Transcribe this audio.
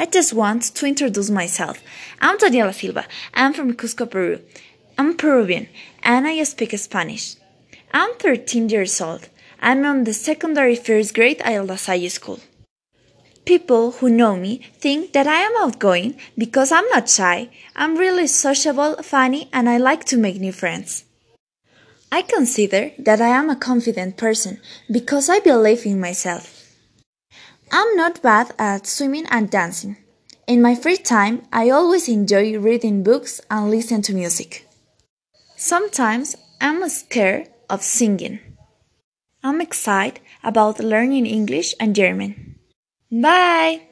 I just want to introduce myself. I'm Daniela Silva. I'm from Cusco, Peru. I'm Peruvian and I speak Spanish. I'm 13 years old. I'm on the secondary first grade at La Salle School. People who know me think that I am outgoing because I'm not shy. I'm really sociable, funny, and I like to make new friends. I consider that I am a confident person because I believe in myself. I'm not bad at swimming and dancing. In my free time, I always enjoy reading books and listen to music. Sometimes I'm scared of singing. I'm excited about learning English and German. Bye!